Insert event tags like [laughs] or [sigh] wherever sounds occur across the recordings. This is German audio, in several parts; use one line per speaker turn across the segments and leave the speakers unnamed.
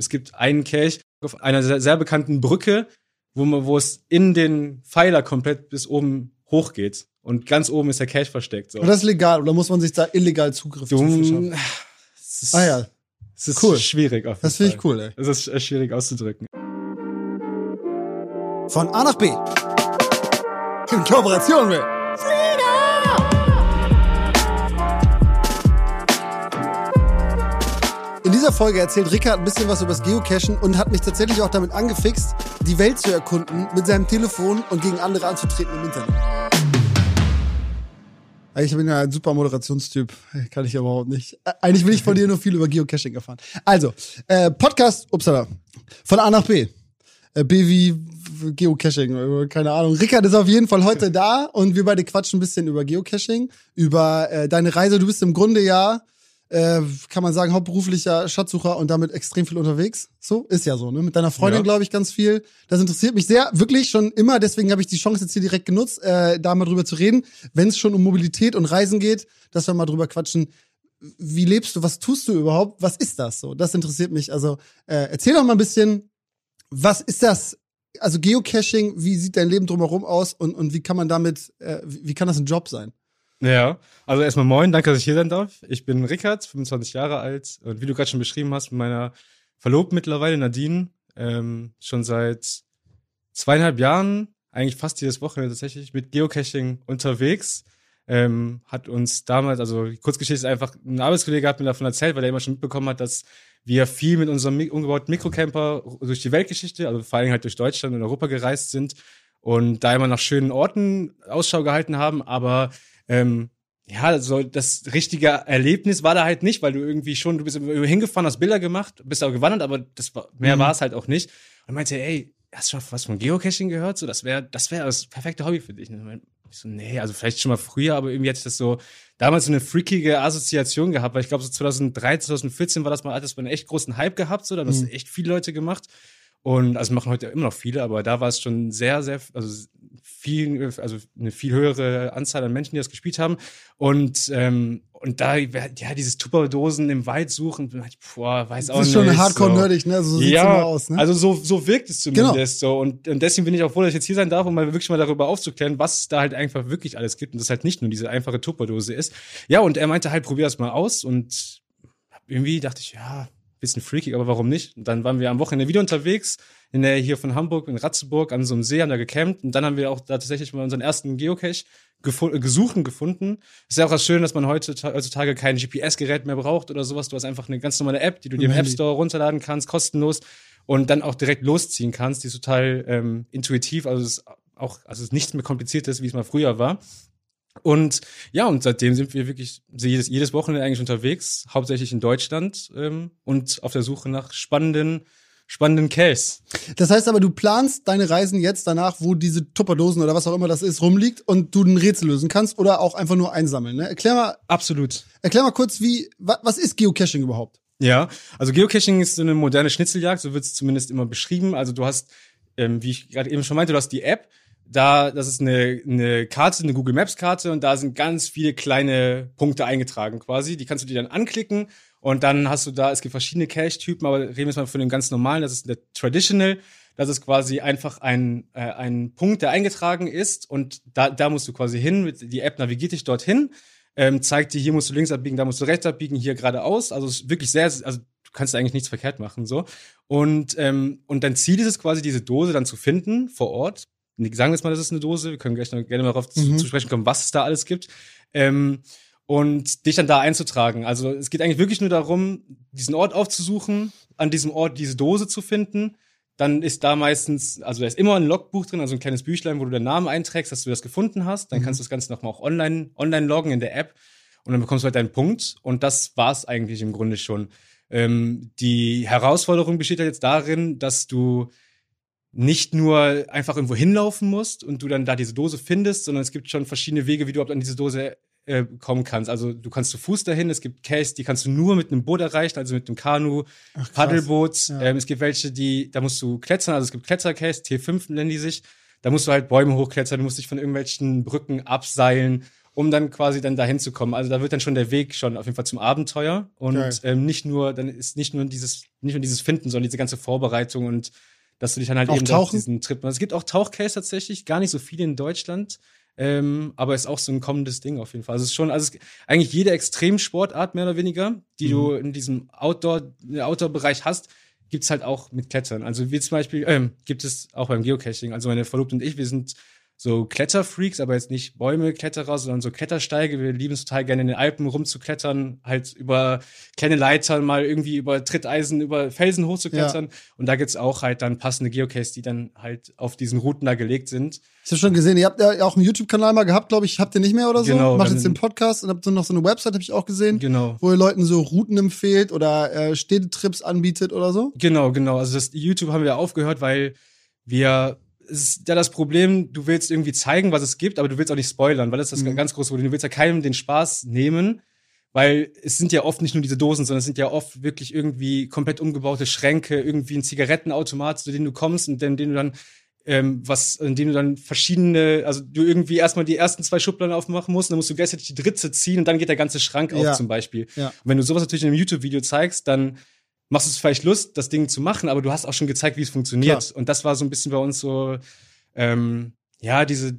Es gibt einen Cache auf einer sehr, sehr bekannten Brücke, wo, man, wo es in den Pfeiler komplett bis oben hochgeht. Und ganz oben ist der Cache versteckt. So.
Und das ist legal oder muss man sich da illegal Zugriff zu verschaffen?
ist,
Ah ja,
es ist
cool.
schwierig auf jeden
das finde ich cool, ey.
Es ist äh, schwierig auszudrücken.
Von A nach B. In Kooperation mit dieser Folge erzählt Rickard ein bisschen was über das Geocachen und hat mich tatsächlich auch damit angefixt, die Welt zu erkunden, mit seinem Telefon und gegen andere anzutreten im Internet. Ich bin ja ein super Moderationstyp, kann ich überhaupt nicht. Eigentlich will ich von dir nur viel über Geocaching erfahren. Also, äh, Podcast, upsala, von A nach B. Äh, B wie Geocaching, äh, keine Ahnung. Rickard ist auf jeden Fall heute da und wir beide quatschen ein bisschen über Geocaching, über äh, deine Reise. Du bist im Grunde ja, äh, kann man sagen, hauptberuflicher Schatzsucher und damit extrem viel unterwegs. So, ist ja so, ne? Mit deiner Freundin,
Ja.
glaube ich, ganz viel. Das interessiert mich sehr, wirklich schon immer. Deswegen habe ich die Chance jetzt hier direkt genutzt, äh, da mal drüber zu reden. Wenn es schon um Mobilität und Reisen geht, dass wir mal drüber quatschen. Wie lebst du? Was tust du überhaupt? Was ist das so? Das interessiert mich. Also äh, erzähl doch mal ein bisschen, was ist das? Also Geocaching, wie sieht dein Leben drumherum aus und, und wie kann man damit, äh, wie wie kann das ein Job sein?
Ja, also erstmal moin, danke, dass ich hier sein darf. Ich bin Rickard, 25 Jahre alt und wie du gerade schon beschrieben hast, mit meiner Verlobten mittlerweile, Nadine, ähm, schon seit zweieinhalb Jahren, eigentlich fast jedes Wochenende tatsächlich, mit Geocaching unterwegs. Ähm, hat uns damals, also Kurzgeschichte ist einfach, ein Arbeitskollege hat mir davon erzählt, weil er immer schon mitbekommen hat, dass wir viel mit unserem mi- umgebauten Mikrocamper durch die Weltgeschichte, also vor allem halt durch Deutschland und Europa gereist sind und da immer nach schönen Orten Ausschau gehalten haben, aber ähm, ja, so das richtige Erlebnis war da halt nicht, weil du irgendwie schon, du bist hingefahren, hast Bilder gemacht, bist auch gewandert, aber das war, mehr
Mhm.
war es halt auch nicht. Und meinte, ey, hast du schon was von Geocaching gehört? So, das wäre, das wäre das perfekte Hobby für dich. Und ich so, nee, also vielleicht schon mal früher, aber irgendwie hatte ich das so damals so eine freakige Assoziation gehabt, weil ich glaube so 2013, 2014 war das mal, hat das mal einen echt großen Hype gehabt, so, da haben das
Mhm.
echt viele Leute gemacht. Und also machen heute immer noch viele, aber da war es schon sehr, sehr, also viel, also eine viel höhere Anzahl an Menschen, die das gespielt haben. Und ähm, und da ja dieses Tupperdosen im Wald suchen, boah, weiß auch
Das ist
nicht.
schon hardcore
so.
nerdig, ne? So sieht's
ja,
immer aus, ne?
also so, so wirkt es
Genau.
zumindest so. Und, und deswegen bin ich auch froh, dass ich jetzt hier sein darf, um mal wirklich mal darüber aufzuklären, was es da halt einfach wirklich alles gibt und das halt nicht nur diese einfache Tupperdose ist. Ja, und er meinte halt, probier das mal aus und irgendwie dachte ich, ja, bisschen freakig, aber warum nicht? Und dann waren wir am Wochenende wieder unterwegs, in der hier von Hamburg, in Ratzeburg, an so einem See, haben da gecampt und dann haben wir auch da tatsächlich mal unseren ersten Geocache gefu- äh, gesucht und gefunden. Ist ja auch was schön, dass man heute, heutzutage kein GPS-Gerät mehr braucht oder sowas. Du hast einfach eine ganz normale App, die du dir im App. Store runterladen kannst, kostenlos und dann auch direkt losziehen kannst. Die ist total ähm, intuitiv, also es ist auch, also es ist nichts mehr kompliziertes, wie es mal früher war. Und ja, und seitdem sind wir wirklich jedes, jedes Wochenende eigentlich unterwegs, hauptsächlich in Deutschland ähm, und auf der Suche nach spannenden, spannenden Case.
Das heißt aber, du planst deine Reisen jetzt danach, wo diese Tupperdosen oder was auch immer das ist, rumliegt und du ein Rätsel lösen kannst oder auch einfach nur einsammeln. Ne? Erklär mal,
Absolut.
erklär mal kurz, wie, wa, was ist Geocaching überhaupt?
Ja, also Geocaching ist so eine moderne Schnitzeljagd, so wird es zumindest immer beschrieben. Also du hast, ähm, wie ich gerade eben schon meinte, du hast die App, da, das ist eine, eine Karte, eine Google Maps Karte und da sind ganz viele kleine Punkte eingetragen quasi. Die kannst du dir dann anklicken und dann hast du da, es gibt verschiedene Cache-Typen, aber reden wir jetzt mal von dem ganz normalen, das ist der Traditional. Das ist quasi einfach ein, äh, ein Punkt, der eingetragen ist und da, da musst du quasi hin. Die App navigiert dich dorthin, ähm, zeigt dir, hier musst du links abbiegen, da musst du rechts abbiegen, hier geradeaus. Also es ist wirklich sehr, also du kannst eigentlich nichts verkehrt machen so. Und ähm, und dein Ziel ist es quasi, diese Dose dann zu finden vor Ort. Sagen wir jetzt mal, das ist eine Dose. Wir können gleich noch gerne mal darauf zu,
Mhm.
zu sprechen kommen, was es da alles gibt. Ähm, und dich dann da einzutragen. Also es geht eigentlich wirklich nur darum, diesen Ort aufzusuchen, an diesem Ort diese Dose zu finden. Dann ist da meistens, also da ist immer ein Logbuch drin, also ein kleines Büchlein, wo du deinen Namen einträgst, dass du das gefunden hast. Dann
Mhm.
kannst du das Ganze nochmal auch online, online loggen in der App und dann bekommst du halt deinen Punkt. Und das war's eigentlich im Grunde schon. Ähm, die Herausforderung besteht halt jetzt darin, dass du nicht nur einfach irgendwo hinlaufen musst und du dann da diese Dose findest, sondern es gibt schon verschiedene Wege, wie du überhaupt an diese Dose äh, kommen kannst. Also du kannst zu Fuß dahin, es gibt Cases, die kannst du nur mit einem Boot erreichen, also mit einem Kanu,
Ach.
Paddelboot.
Ja.
Ähm, es gibt welche, die, da musst du klettern, also es gibt Klettercases, T5 nennen die sich. Da musst du halt Bäume hochklettern, du musst dich von irgendwelchen Brücken abseilen um dann quasi dann dahin zu kommen. Also da wird dann schon der Weg schon auf jeden Fall zum Abenteuer und
Geil.
ähm, nicht nur, dann ist nicht nur dieses, nicht nur dieses Finden, sondern diese ganze Vorbereitung und dass du dich dann halt
Auch
eben auf diesen Trip. Es gibt auch Tauchcase tatsächlich, gar nicht so viele in Deutschland. Ähm, aber ist auch so ein kommendes Ding auf jeden Fall. Also es ist schon, also eigentlich jede Extremsportart mehr oder weniger, die du in diesem Outdoor, Outdoor-Bereich hast, gibt's halt auch mit Klettern. Also wie zum Beispiel, ähm, gibt es auch beim Geocaching. Also meine Verlobte und ich, wir sind so Kletterfreaks, aber jetzt nicht Bäume-Kletterer, sondern so Klettersteige. Wir lieben es total gerne in den Alpen rumzuklettern, halt über kleine Leitern, mal irgendwie über Tritteisen, über Felsen hochzuklettern. Und da gibt's auch halt dann passende Geocaches, die dann halt auf diesen Routen da gelegt sind.
Ich habe schon gesehen, ihr habt ja auch einen YouTube-Kanal mal gehabt, glaube ich. Habt ihr nicht mehr oder so?
Genau,
Macht jetzt den Podcast und habt so noch so eine Website, habe ich auch gesehen,
Genau.
wo ihr Leuten so Routen empfehlt oder äh, Städtetrips anbietet oder so.
Genau, genau. Also das YouTube haben wir aufgehört, weil wir ist ja das Problem, du willst irgendwie zeigen, was es gibt, aber du willst auch nicht spoilern, weil das ist das
Mhm.
ganz große Problem. Du willst ja keinem den Spaß nehmen, weil es sind ja oft nicht nur diese Dosen, sondern es sind ja oft wirklich irgendwie komplett umgebaute Schränke, irgendwie ein Zigarettenautomat, zu dem du kommst und in dem du dann ähm, was, in dem du dann verschiedene, also du irgendwie erstmal die ersten zwei Schubladen aufmachen musst, dann musst du gleichzeitig die dritte ziehen und dann geht der ganze Schrank auf
Ja.
zum Beispiel.
Ja.
Und wenn du sowas natürlich in einem YouTube-Video zeigst, dann machst du es vielleicht Lust, das Ding zu machen, aber du hast auch schon gezeigt, wie es funktioniert.
Klar.
Und das war so ein bisschen bei uns so, ähm, ja, diese,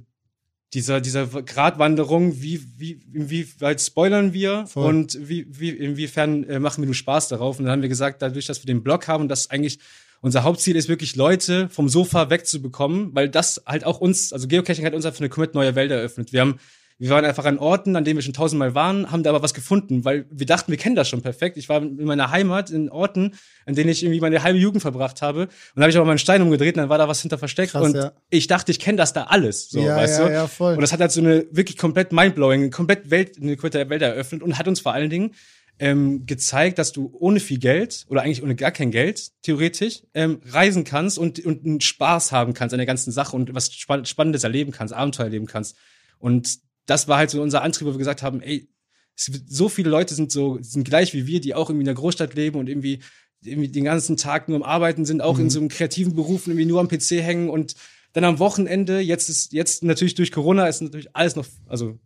dieser, dieser Gratwanderung, wie, wie, inwieweit spoilern wir
Voll.
und wie, wie, inwiefern äh, machen wir nur Spaß darauf. Und dann haben wir gesagt, dadurch, dass wir den Blog haben und das eigentlich unser Hauptziel ist, wirklich Leute vom Sofa wegzubekommen, weil das halt auch uns, also Geocaching hat uns einfach eine komplett neue Welt eröffnet. Wir haben wir waren einfach an Orten, an denen wir schon tausendmal waren, haben da aber was gefunden, weil wir dachten, wir kennen das schon perfekt. Ich war in meiner Heimat in Orten, an denen ich irgendwie meine halbe Jugend verbracht habe. Und dann habe ich aber mal einen Stein umgedreht und dann war da was hinter versteckt.
Krass,
und
ja.
ich dachte, ich kenne das da alles. So,
ja,
weißt
ja,
du?
ja, voll.
Und das hat halt so eine wirklich komplett mindblowing, komplett Welt, eine komplette Welt eröffnet und hat uns vor allen Dingen ähm, gezeigt, dass du ohne viel Geld oder eigentlich ohne gar kein Geld theoretisch ähm, reisen kannst und, und einen Spaß haben kannst an der ganzen Sache und was Spann Spannendes erleben kannst, Abenteuer erleben kannst. Und das war halt so unser Antrieb, wo wir gesagt haben, ey, so viele Leute sind so sind gleich wie wir, die auch irgendwie in der Großstadt leben und irgendwie irgendwie den ganzen Tag nur am Arbeiten sind, auch in so einem kreativen Beruf und irgendwie nur am PC hängen und dann am Wochenende, jetzt ist, jetzt natürlich durch Corona ist natürlich alles noch, also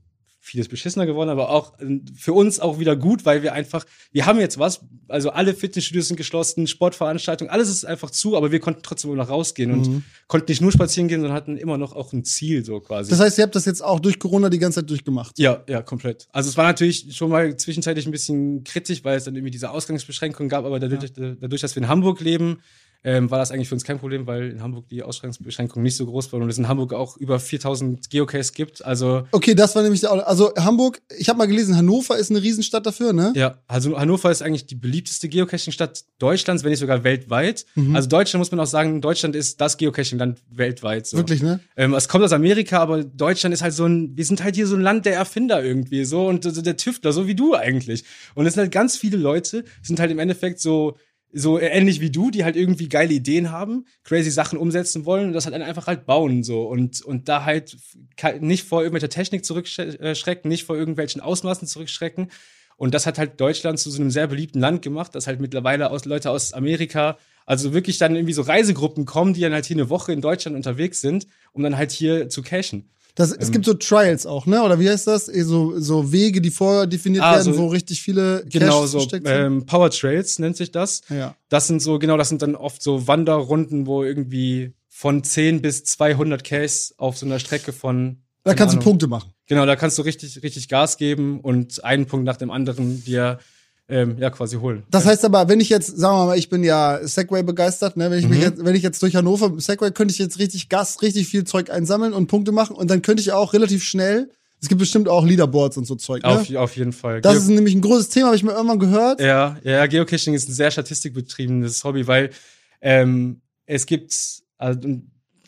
vieles beschissener geworden, aber auch äh, für uns auch wieder gut, weil wir einfach, wir haben jetzt was, also alle Fitnessstudios sind geschlossen, Sportveranstaltungen, alles ist einfach zu, aber wir konnten trotzdem immer noch rausgehen und konnten nicht nur spazieren gehen, sondern hatten immer noch auch ein Ziel, so quasi.
Das heißt, ihr habt das jetzt auch durch Corona die ganze Zeit durchgemacht.
Ja, ja, komplett. Also es war natürlich schon mal zwischenzeitlich ein bisschen kritisch, weil es dann irgendwie diese Ausgangsbeschränkungen gab, aber dadurch, dadurch dass wir in Hamburg leben, ähm, war das eigentlich für uns kein Problem, weil in Hamburg die Ausgangsbeschränkungen nicht so groß waren und es in Hamburg auch über 4000 Geocaches gibt. Also
Okay, das war nämlich der, also Hamburg, ich habe mal gelesen, Hannover ist eine Riesenstadt dafür, ne?
ja, also Hannover ist eigentlich die beliebteste Geocaching-Stadt Deutschlands, wenn nicht sogar weltweit. Also Deutschland muss man auch sagen, Deutschland ist das Geocaching-Land weltweit. So.
Wirklich, ne?
Ähm, es kommt aus Amerika, aber Deutschland ist halt so ein, wir sind halt hier so ein Land der Erfinder irgendwie, so und so der Tüftler, so wie du eigentlich. Und es sind halt ganz viele Leute, sind halt im Endeffekt so so ähnlich wie du, die halt irgendwie geile Ideen haben, crazy Sachen umsetzen wollen und das halt einfach halt bauen so und und da halt nicht vor irgendwelcher Technik zurückschrecken, nicht vor irgendwelchen Ausmaßen zurückschrecken. Und das hat halt Deutschland zu so einem sehr beliebten Land gemacht, dass halt mittlerweile aus Leute aus Amerika, also wirklich dann irgendwie so Reisegruppen kommen, die dann halt hier eine Woche in Deutschland unterwegs sind, um dann halt hier zu cashen.
Das,
Ähm.
es gibt so Trials auch, ne? Oder wie heißt das? Eh, So, so Wege, die vorher definiert
Ah,
werden,
so-
wo richtig viele
Genau,
Caches
so
sind.
ähm, Power Trails nennt sich das.
ja.
Das sind so, genau, das sind dann oft so Wanderrunden, wo irgendwie von 10 bis 200 Cases auf so einer Strecke von.
Da kannst du
Ahnung.
Punkte machen.
Genau, da kannst du richtig, richtig Gas geben und einen Punkt nach dem anderen dir ähm, ja quasi holen.
Das heißt aber, wenn ich jetzt, sagen wir mal, ich bin ja Segway begeistert, ne? Wenn ich mich
Mhm.
jetzt, wenn ich jetzt durch Hannover Segway könnte ich jetzt richtig Gas, richtig viel Zeug einsammeln und Punkte machen und dann könnte ich auch relativ schnell. Es gibt bestimmt auch Leaderboards und so Zeug, ne?
Auf, auf jeden Fall.
das
Geo-
ist nämlich ein großes Thema, habe ich mir irgendwann gehört.
Ja, ja, Geocaching ist ein sehr statistikbetriebenes Hobby, weil ähm, es gibt, also,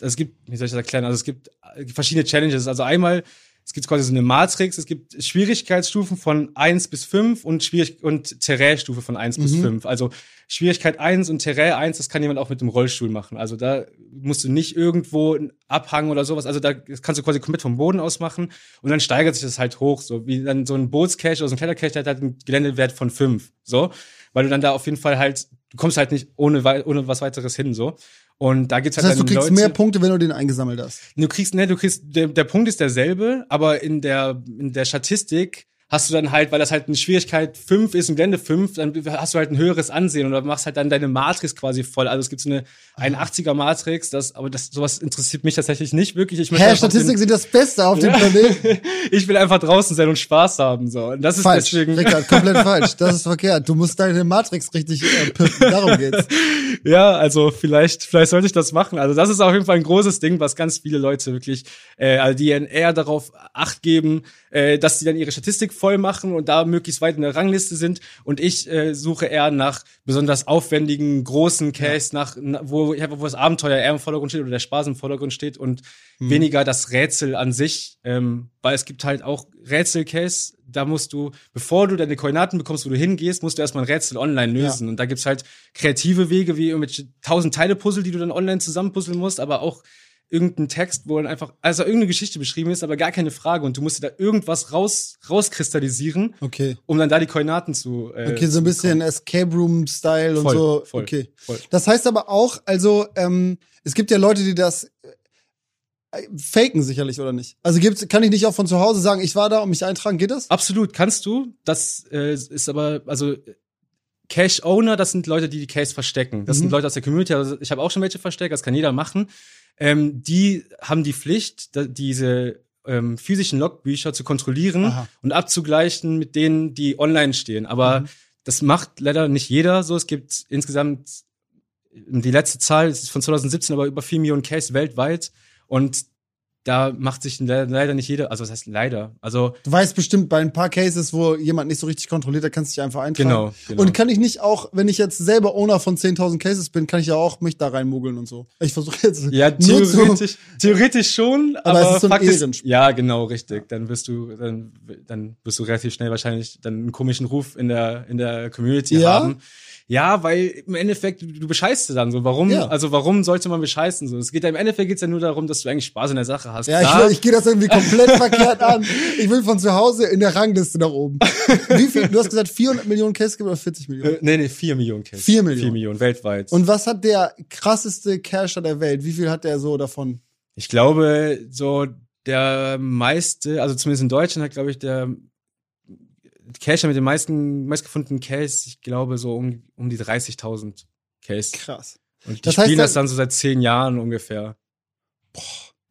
es gibt, wie soll ich das erklären? Also es gibt äh, verschiedene Challenges. Also einmal, es gibt quasi so eine Matrix, es gibt Schwierigkeitsstufen von 1 bis 5 und Schwierig und Terrainstufe von 1 bis
Mhm.
5. Also Schwierigkeit 1 und Terrain 1, das kann jemand auch mit dem Rollstuhl machen. Also da musst du nicht irgendwo einen Abhang oder sowas. Also da kannst du quasi komplett vom Boden aus machen und dann steigert sich das halt hoch. So wie dann so ein Bootscache oder so ein Klettercache, der hat halt einen Geländewert von 5. So. Weil du dann da auf jeden Fall halt, du kommst halt nicht ohne, ohne was weiteres hin, so. Und da gibt's
Das
halt
heißt, du kriegst
Leute,
mehr Punkte, wenn du den eingesammelt hast.
Du kriegst, ne, du kriegst, der, der Punkt ist derselbe, aber in der, in der Statistik hast du dann halt, weil das halt eine Schwierigkeit 5 ist, ein Gelände 5, dann hast du halt ein höheres Ansehen oder machst halt dann deine Matrix quasi voll. Also es gibt so eine 81er Matrix, das, aber das, sowas interessiert mich tatsächlich nicht wirklich. Ich
Hä,
einfach
Statistik
den-
sind das Beste auf dem
Ja.
Planeten. [laughs]
ich will einfach draußen sein und Spaß haben, so. Und das ist
Falsch,
deswegen,
Rickard, komplett [laughs] falsch. Das ist verkehrt. Du musst deine Matrix richtig äh, pimpen. Darum geht's. [laughs]
Ja, also vielleicht, vielleicht sollte ich das machen. Also das ist auf jeden Fall ein großes Ding, was ganz viele Leute wirklich, äh, also die eher darauf Acht geben, äh, dass sie dann ihre Statistik voll machen und da möglichst weit in der Rangliste sind. Und ich äh, suche eher nach besonders aufwendigen, großen Case, nach na- wo, ja, wo das Abenteuer eher im Vordergrund steht oder der Spaß im Vordergrund steht und weniger das Rätsel an sich, ähm, weil es gibt halt auch Rätsel-Case, da musst du, bevor du deine Koordinaten bekommst, wo du hingehst, musst du erstmal ein Rätsel online lösen. Und da gibt's halt kreative Wege, wie irgendwelche tausend Teile-Puzzle, die du dann online zusammenpuzzeln musst, aber auch irgendein Text, wo dann einfach, also irgendeine Geschichte beschrieben ist, aber gar keine Frage und du musst dir da irgendwas raus, rauskristallisieren,
Okay.
um dann da die Koordinaten zu, äh,
Okay, so ein bisschen Escape Room-Style und so.
voll,
okay.
voll.
Das heißt aber auch, also, ähm, es gibt ja Leute, die das äh, faken sicherlich, oder nicht? Also gibt's, kann ich nicht auch von zu Hause sagen, ich war da und mich eintragen, geht das?
Absolut, kannst du. Das äh, ist aber, also Cache-Owner, das sind Leute, die die Case verstecken. Das
Mhm.
sind Leute aus der Community, also ich habe auch schon welche versteckt, das kann jeder machen. Ähm, die haben die Pflicht, diese ähm, physischen Logbücher zu kontrollieren
Aha.
und abzugleichen mit denen, die online stehen. Aber
Mhm.
das macht leider nicht jeder so. Es gibt insgesamt, die letzte Zahl ist von 2017, aber über 4 Millionen Case weltweit. Und da macht sich le- leider nicht jeder, also das heißt leider, also
Du weißt bestimmt bei ein paar Cases, wo jemand nicht so richtig kontrolliert, da kannst du dich einfach eintragen.
Genau, genau.
Und kann ich nicht auch, wenn ich jetzt selber Owner von 10.000 Cases bin, kann ich ja auch mich da reinmogeln und so. Ich versuche jetzt
Ja,
nur zu,
theoretisch, theoretisch schon,
Aber
aber,
es ist so ein
Fakt ist,
Ehrenspiel.
ja, genau, richtig. Dann wirst du, dann, dann wirst du relativ schnell wahrscheinlich dann einen komischen Ruf in der, in der Community
Ja?
haben. Ja, weil im Endeffekt, du, bescheißt dann so. Warum,
Ja.
also warum sollte man bescheißen so? Es geht ja im Endeffekt geht's ja nur darum, dass du eigentlich Spaß in der Sache hast.
Ja,
Klar,
ich, ich gehe das irgendwie komplett [laughs] verkehrt an. Ich will von zu Hause in der Rangliste nach oben. Wie viel? Du hast gesagt 400 Millionen Cases gibt oder 40 Millionen?
äh, nee, nee, vier Millionen Cases.
Vier Millionen.
Vier Millionen weltweit.
Und was hat der krasseste Cacher der Welt? Wie viel hat der so davon?
Ich glaube, so der meiste, also zumindest in Deutschland hat, glaube ich, der Cacher mit den meisten, meistgefundenen Case, ich glaube, so um, um die 30.000 Case.
Krass.
Und die
Das heißt,
spielen das
dann-
dann so seit zehn Jahren ungefähr.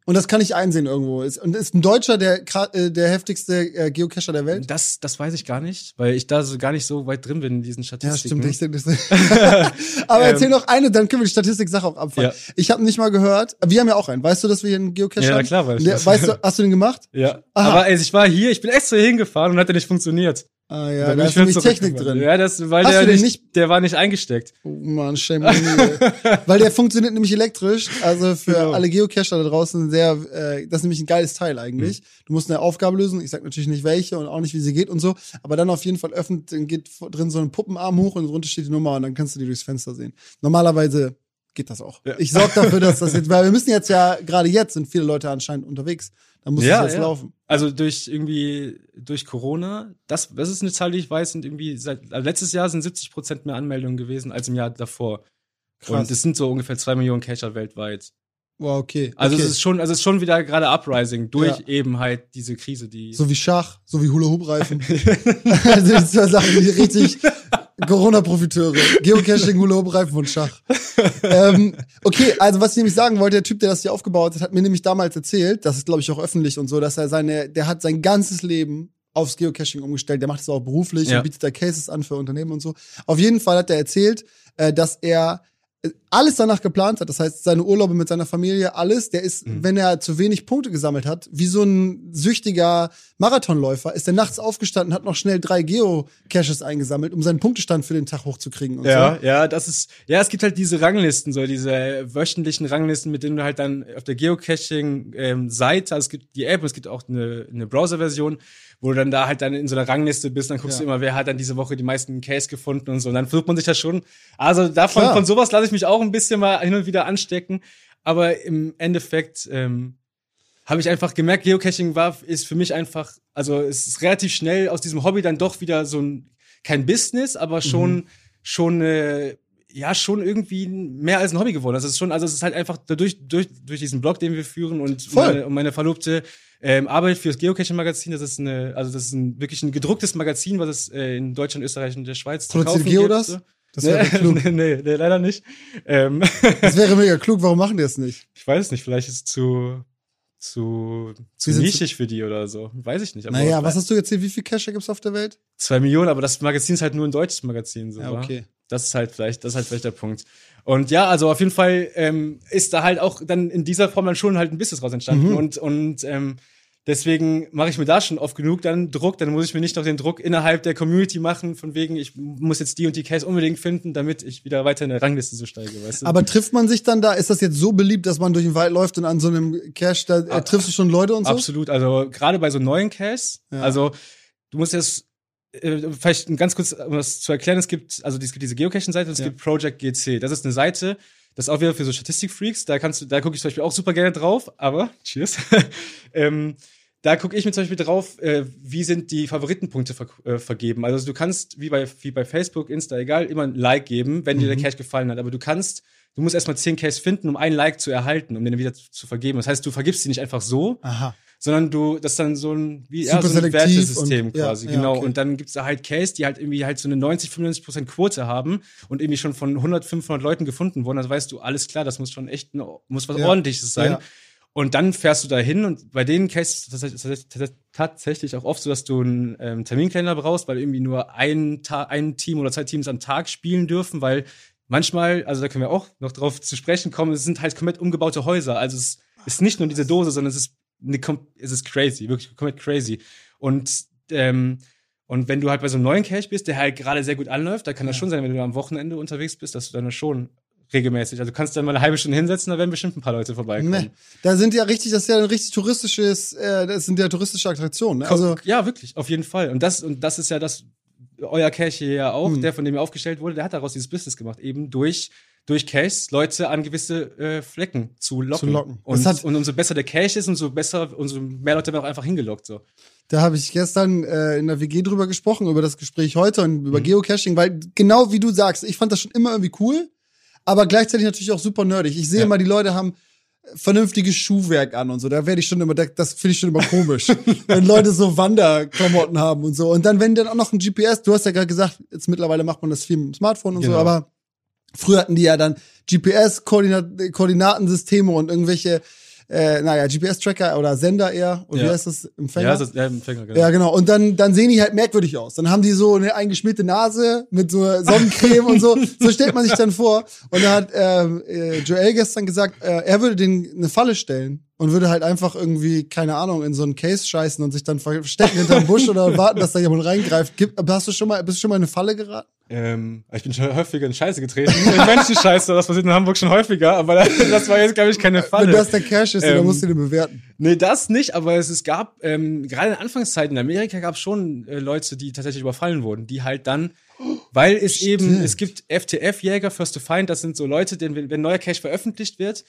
Und das kann ich einsehen irgendwo. Und ist ein Deutscher der, äh, der heftigste äh, Geocacher der Welt?
Das, das weiß ich gar nicht, weil ich da so gar nicht so weit drin bin in diesen
Ja,
Statistiken.
stimmt. Ich, ich, [laughs] aber erzähl
Ähm,
noch eine, dann können wir die Statistik-Sache auch abfangen.
Ja.
Ich habe nicht mal gehört. Wir haben ja auch einen. Weißt du, dass wir hier einen Geocache
Ja, na
haben?
klar, weiß ich
weißt du, hast du den gemacht?
Ja.
Aha.
Aber ey, ich war hier, ich bin extra hingefahren und hat der nicht funktioniert.
Ah ja, da
ich
ist nämlich Technik drin.
Ja, das, weil
Hast
der
den
nicht, der war nicht eingesteckt.
Oh Mann, shame on me. [laughs] Weil der funktioniert nämlich elektrisch. Also für
Genau.
alle Geocacher da draußen sehr, äh, das ist nämlich ein geiles Teil eigentlich.
Mhm.
Du musst eine Aufgabe lösen. Ich sag natürlich nicht welche und auch nicht, wie sie geht und so. Aber dann auf jeden Fall öffnet, dann geht drin so ein Puppenarm hoch und drunter steht die Nummer und dann kannst du die durchs Fenster sehen. Normalerweise geht das auch.
Ja.
Ich sorge dafür, dass das jetzt, weil wir müssen jetzt ja, gerade jetzt sind viele Leute anscheinend unterwegs. Da muss
Ja,
es jetzt
ja.
laufen.
Also durch irgendwie, durch Corona, das, das ist eine Zahl, die ich weiß, sind irgendwie seit, also letztes Jahr sind 70 Prozent mehr Anmeldungen gewesen als im Jahr davor.
Krass.
Und es sind so ungefähr zwei Millionen Cacher weltweit.
Wow, okay.
Also
okay.
es ist schon, also es ist schon wieder gerade Uprising durch
Ja.
eben halt diese Krise, die.
So wie Schach, so wie Hula-Hoop-Reifen. [laughs] [laughs] also die zwei Sachen, die richtig Corona-Profiteure. Geocaching, Hula-Hoop-Reifen und Schach. ähm, okay, also was ich nämlich sagen wollte, der Typ, der das hier aufgebaut hat, hat mir nämlich damals erzählt, das ist glaube ich auch öffentlich und so, dass er seine, der hat sein ganzes Leben aufs Geocaching umgestellt. Der macht es auch beruflich
Ja.
und bietet da Cases an für Unternehmen und so. Auf jeden Fall hat er erzählt, äh, dass er alles danach geplant hat. Das heißt, seine Urlaube mit seiner Familie, alles. Der ist,
Mhm.
wenn er zu wenig Punkte gesammelt hat, wie so ein süchtiger Marathonläufer, ist er nachts aufgestanden, hat noch schnell drei Geocaches eingesammelt, um seinen Punktestand für den Tag hochzukriegen und
Ja,
so.
ja, das ist, ja, es gibt halt diese Ranglisten, so diese wöchentlichen Ranglisten, mit denen du halt dann auf der Geocaching-Seite, also es gibt die App, es gibt auch eine, eine Browser-Version, wo du dann da halt dann in so einer Rangliste bist, dann guckst
Ja.
du immer, wer hat dann diese Woche die meisten Case gefunden und so, und dann versucht man sich das schon, also davon,
Klar.
von sowas lasse ich mich auch ein bisschen mal hin und wieder anstecken, aber im Endeffekt, ähm, habe ich einfach gemerkt, Geocaching war, ist für mich einfach, also es ist relativ schnell aus diesem Hobby dann doch wieder so ein, kein Business, aber schon schon äh, ja schon irgendwie mehr als ein Hobby geworden. Also es ist schon, also es ist halt einfach dadurch durch durch diesen Blog, den wir führen und meine, und meine Verlobte ähm, arbeitet fürs Geocaching-Magazin. Das ist eine, also das ist ein wirklich ein gedrucktes Magazin, was es äh, in Deutschland, Österreich und der Schweiz zu
Produziert
kaufen
Geo
gibt.
das?
So.
Das wäre klug. [laughs]
nee, nee, nee, leider nicht. Ähm,
Das wäre mega klug. Warum machen die das nicht?
ich weiß nicht, vielleicht ist es zu zu, zu nischig für die oder so. Weiß ich nicht. Aber
Naja, was hast du jetzt hier? Wie viel Cache gibt's auf der Welt?
zwei Millionen, aber das Magazin ist halt nur ein deutsches Magazin. So,
Ja, okay.
Das ist halt vielleicht, das ist halt vielleicht der Punkt. Und ja, also auf jeden Fall ähm, ist da halt auch dann in dieser Form dann schon halt ein Business raus entstanden.
Mhm.
Und, und ähm, deswegen mache ich mir da schon oft genug dann Druck. Dann muss ich mir nicht noch den Druck innerhalb der Community machen, von wegen, ich muss jetzt die und die Case unbedingt finden, damit ich wieder weiter in der Rangliste so steige, weißt du?
Aber trifft man sich dann da? Ist das jetzt so beliebt, dass man durch den Wald läuft und an so einem Cache, da äh,
Ah,
triffst du schon Leute und so?
Absolut. Also gerade bei so neuen Caches,
Ja.
also du musst jetzt äh, vielleicht ganz kurz, um das zu erklären, es gibt, also es gibt diese Geocaching-Seite und es
Ja.
gibt Project GC. Das ist eine Seite, das ist auch wieder für so Statistikfreaks. Da kannst du, da gucke ich zum Beispiel auch super gerne drauf, aber [laughs] cheers. [laughs] ähm, da gucke ich mir zum Beispiel drauf, äh, wie sind die Favoritenpunkte ver äh, vergeben. Also du kannst, wie bei, wie bei Facebook, Insta, egal, immer ein Like geben, wenn dir der
Mhm.
Cache gefallen hat. Aber du kannst, du musst erstmal zehn Caches finden, um ein Like zu erhalten, um den dann wieder zu, zu vergeben. Das heißt, du vergibst sie nicht einfach so,
Aha.
Sondern du, das ist dann so ein, wie,
Super
ja, so ein Wertesystem
und- ja,
quasi,
ja,
genau.
okay.
Und dann gibt's da halt Case, die halt irgendwie halt so eine 90, 95 Prozent Quote haben und irgendwie schon von 100, 500 Leuten gefunden wurden. Also weißt du, alles klar, das muss schon echt, ein, muss was
Ja.
ordentliches sein.
Ja.
Und dann fährst du da hin und bei den Cases ist es tatsächlich auch oft so, dass du einen ähm, Terminkalender brauchst, weil irgendwie nur ein, Ta ein Team oder zwei Teams am Tag spielen dürfen, weil manchmal, also da können wir auch noch drauf zu sprechen kommen, es sind halt komplett umgebaute Häuser. Also es ist nicht nur diese Dose, sondern es ist eine, es ist crazy, wirklich komplett crazy. Und ähm, und wenn du halt bei so einem neuen Cache bist, der halt gerade sehr gut anläuft, da kann das
Ja.
schon sein, wenn du am Wochenende unterwegs bist, dass du dann schon regelmäßig, also du kannst dann mal eine halbe Stunde hinsetzen, da werden bestimmt ein paar Leute vorbeikommen.
Nee. Da sind ja richtig, das ist ja ein richtig touristisches, äh, das sind ja touristische Attraktionen. Ne?
Also ja, wirklich, auf jeden Fall. Und das und das ist ja das euer Cache hier ja auch,
Hm.
der von dem ihr aufgestellt wurde, der hat daraus dieses Business gemacht, eben durch durch Caches Leute an gewisse äh, Flecken zu locken.
Zu locken.
Und,
hat-
und umso besser der Cache ist, umso besser, umso mehr Leute werden auch einfach hingelockt. So.
da habe ich gestern äh, in der WG drüber gesprochen, über das Gespräch heute und
Mhm.
über Geocaching, weil genau wie du sagst, ich fand das schon immer irgendwie cool, aber gleichzeitig natürlich auch super nerdig. Ich sehe
Ja.
mal, die Leute haben vernünftiges Schuhwerk an und so. Da werde ich schon immer, das finde ich schon immer komisch, [laughs] wenn Leute so Wanderklamotten haben und so. Und dann, wenn dann auch noch ein GPS, du hast ja gerade gesagt, jetzt mittlerweile macht man das viel mit dem Smartphone und so,
Genau.
aber früher hatten die ja dann GPS-Koordinatensysteme und irgendwelche, äh, naja, GPS-Tracker oder Sender eher, wie
Ja.
heißt das, Empfänger?
Ja, das, ja, im Fänger, genau.
Ja, genau. Und dann, dann sehen die halt merkwürdig aus. Dann haben die so eine eingeschmierte Nase mit so Sonnencreme und so. [laughs] So stellt man sich dann vor. Und da hat ähm, äh, Joel gestern gesagt, äh, er würde den eine Falle stellen und würde halt einfach irgendwie, keine Ahnung, in so einen Case scheißen und sich dann verstecken hinterm Busch oder [laughs] warten, dass da jemand reingreift. Gibt, hast du schon mal, bist du schon mal in eine Falle geraten?
Ähm, ich bin schon häufiger in Scheiße getreten. in Menschenscheiße, das passiert in Hamburg schon häufiger, aber das war jetzt, glaube ich, keine Falle.
Wenn das der Cash ist, dann
Ähm,
musst du den bewerten.
Nee, das nicht, aber es, es gab, ähm, gerade in Anfangszeiten in Amerika gab es schon äh, Leute, die tatsächlich überfallen wurden, die halt dann, weil es eben,
Stimmt.
es gibt FTF-Jäger, First to Find, das sind so Leute, denen, wenn, wenn neuer Cache veröffentlicht wird,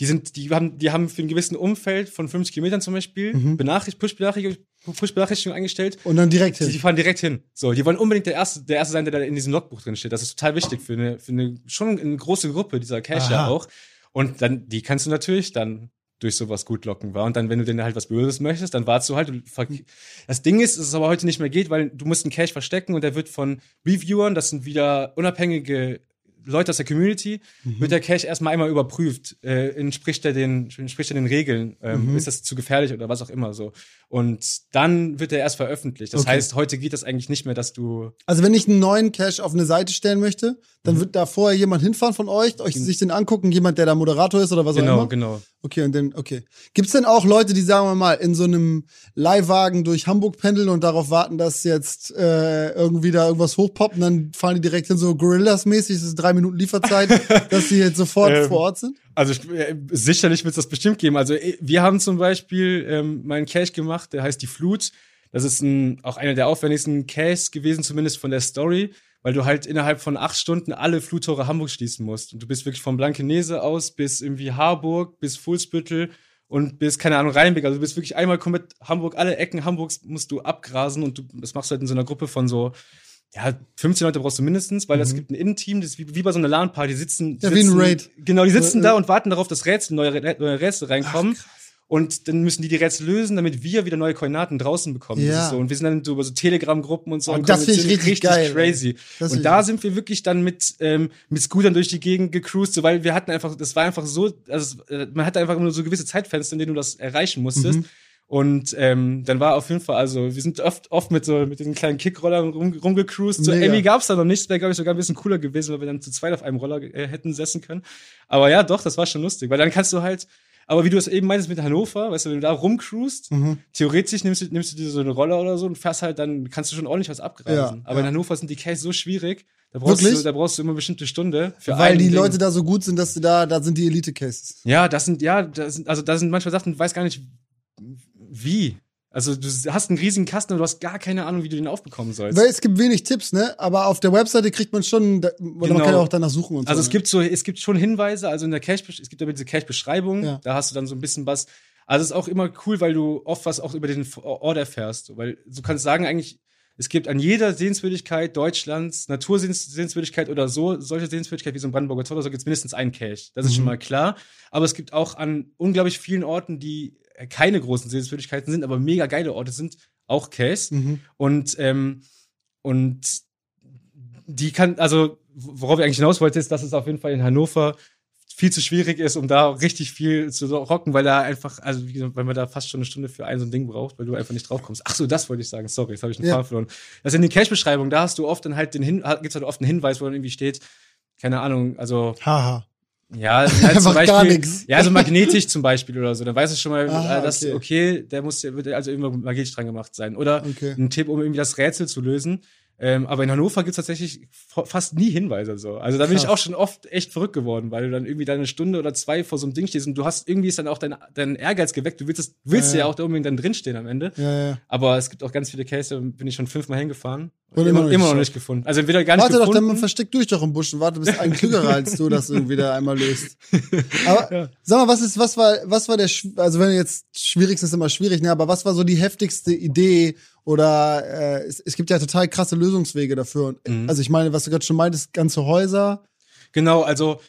die sind, die haben, die haben für ein gewissen Umfeld von 50 Kilometern zum Beispiel
Mhm.
Benachricht, Push-Benachrichtigung Push eingestellt.
Und dann direkt
Die, die
hin.
fahren direkt hin. So, die wollen unbedingt der erste, der erste sein, der da in diesem Logbuch drin steht. Das ist total wichtig für eine, für eine schon eine große Gruppe dieser Cacher auch. Und dann, die kannst du natürlich dann durch sowas gut locken, war. Und dann, wenn du denen halt was Böses möchtest, dann wartest du halt. Das Ding ist, dass es aber heute nicht mehr geht, weil du musst einen Cache verstecken und der wird von Reviewern, das sind wieder unabhängige Leute aus der Community,
Mhm.
wird der Cache erstmal einmal überprüft. Äh, entspricht er den, entspricht er den Regeln? Ähm,
Mhm.
Ist das zu gefährlich oder was auch immer so? Und dann wird er erst veröffentlicht. Das
Okay.
heißt, heute geht das eigentlich nicht mehr, dass du
Also wenn ich einen neuen Cache auf eine Seite stellen möchte,
Mhm.
dann wird da vorher jemand hinfahren von euch, euch sich den angucken, jemand, der da Moderator ist oder was auch
genau,
immer.
genau.
Okay, und dann, okay. Gibt's denn auch Leute, die, sagen wir mal, in so einem Leihwagen durch Hamburg pendeln und darauf warten, dass jetzt äh, irgendwie da irgendwas hochpoppt und dann fahren die direkt hin, so Gorillas-mäßig, das ist drei Minuten Lieferzeit, [laughs] dass die jetzt sofort
Ähm,
vor Ort sind?
Also ich, äh, sicherlich wird es das bestimmt geben. Also äh, wir haben zum Beispiel ähm, meinen Cache gemacht, der heißt die Flut. Das ist ein, auch einer der aufwendigsten Caches gewesen, zumindest von der Story, weil du halt innerhalb von acht Stunden alle Fluttore Hamburg schließen musst. Und du bist wirklich von Blankenese aus bis irgendwie Harburg, bis Fuhlsbüttel und bis, keine Ahnung, Rheinbeck. Also du bist wirklich einmal komplett Hamburg, alle Ecken Hamburgs musst du abgrasen und du, das machst du halt in so einer Gruppe von so ja, 15 Leute brauchst du mindestens, weil es gibt ein Innenteam, das ist wie, wie bei so einer LAN-Party, die sitzen, die
Mhm. Ja, wie ein
sitzen
Raid.
Genau, die sitzen
Äh,
da
äh.
und warten darauf, dass Rätsel, neue, neue Rätsel reinkommen. Und dann müssen die die Rätsel lösen, damit wir wieder neue Koordinaten draußen bekommen.
Ja.
so. Und wir sind dann so über so Telegram-Gruppen und so.
Oh,
und
das find ich
kommunizieren
richtig geil,
crazy. Und da
richtig-
sind wir wirklich dann mit, ähm, mit Scootern durch die Gegend gecruised, so, weil wir hatten einfach, das war einfach so, also äh, man hatte einfach nur so gewisse Zeitfenster, in denen du das erreichen musstest.
Mhm.
Und ähm, dann war auf jeden Fall, also wir sind oft oft mit so mit diesen kleinen Kickrollern rum, rumgecruised. So. Emmy gab's da noch nicht, wäre glaube ich sogar ein bisschen cooler gewesen, weil wir dann zu zweit auf einem Roller äh, hätten setzen können. Aber ja, doch, das war schon lustig, weil dann kannst du halt, aber wie du es eben meintest mit Hannover, weißt du, wenn du da rumcruist,
Mhm.
theoretisch nimmst du, nimmst du dir so eine Roller oder so und fährst halt, dann kannst du schon ordentlich was abgrasen.
Ja,
aber in
ja.
Hannover sind die Case so schwierig, da brauchst,
Wirklich?
du, da brauchst du immer eine bestimmte Stunde für
Weil die
Ding.
Leute da so gut sind, dass du da, da sind die Elite-Cases.
Ja, das sind, ja, das sind, also da sind manchmal Sachen, du weißt gar nicht, wie. Also du hast einen riesigen Kasten und du hast gar keine Ahnung, wie du den aufbekommen sollst.
Weil es gibt wenig Tipps, ne? Aber auf der Webseite kriegt man schon, oder man
Genau.
kann ja auch danach suchen und
Also
so.
es
ne?
gibt so, es gibt schon Hinweise, also in der Cache, es gibt aber diese Cache-Beschreibung,
Ja.
da hast du dann so ein bisschen was. Also es ist auch immer cool, weil du oft was auch über den Ort erfährst, weil du kannst sagen eigentlich, es gibt an jeder Sehenswürdigkeit Deutschlands, Natursehenswürdigkeit oder so, solche Sehenswürdigkeit wie so ein Brandenburger Tor oder so, gibt es mindestens einen Cache. Das ist
Mhm.
schon mal klar. Aber es gibt auch an unglaublich vielen Orten, die keine großen Sehenswürdigkeiten sind, aber mega geile Orte sind, auch Caches.
Mhm.
Und, ähm, und die kann, also worauf ich eigentlich hinaus wollte, ist, dass es auf jeden Fall in Hannover viel zu schwierig ist, um da richtig viel zu rocken, weil da einfach, also wie gesagt, weil man da fast schon eine Stunde für ein so ein Ding braucht, weil du einfach nicht drauf kommst. Ach so, das wollte ich sagen. Sorry, jetzt habe ich einen
Ja.
Faden verloren. Das in den Cache-Beschreibungen, da hast du oft dann halt den Hin, gibt's halt oft einen Hinweis, wo dann irgendwie steht, keine Ahnung, also
Haha.
Ja, halt zum Beispiel. Ja, so magnetisch zum Beispiel oder so. Dann weißt du schon mal,
Aha,
äh, dass,
okay.
okay. der muss ja, wird also immer magnetisch dran gemacht sein. Oder
Okay.
ein Tipp, um irgendwie das Rätsel zu lösen. Ähm, aber in Hannover gibt's tatsächlich fa- fast nie Hinweise so. Also da bin ich
Krass.
auch schon oft echt verrückt geworden, weil du dann irgendwie deine Stunde oder zwei vor so einem Ding stehst und du hast irgendwie ist dann auch dein, dein Ehrgeiz geweckt. Du willst, es, willst
Ja,
ja,
ja.
auch da unbedingt dann drinstehen am Ende.
Ja, ja.
Aber es gibt auch ganz viele Cases, da bin ich schon fünfmal hingefahren.
Und
immer,
immer noch
immer,
nicht
noch nicht gefunden. Also entweder gar nicht
Warte doch,
gefunden.
dann versteck durch doch im Busch und warte, bis ein klügerer [laughs] als du das irgendwie da einmal löst. [laughs] Aber sag mal, was ist, was war, was war der, also wenn jetzt schwierigste ist immer schwierig, ne, aber was war so die heftigste Idee oder äh, es, es gibt ja total krasse Lösungswege dafür. Und,
Mhm.
Also ich meine, was du gerade schon meintest, ganze Häuser.
Genau, also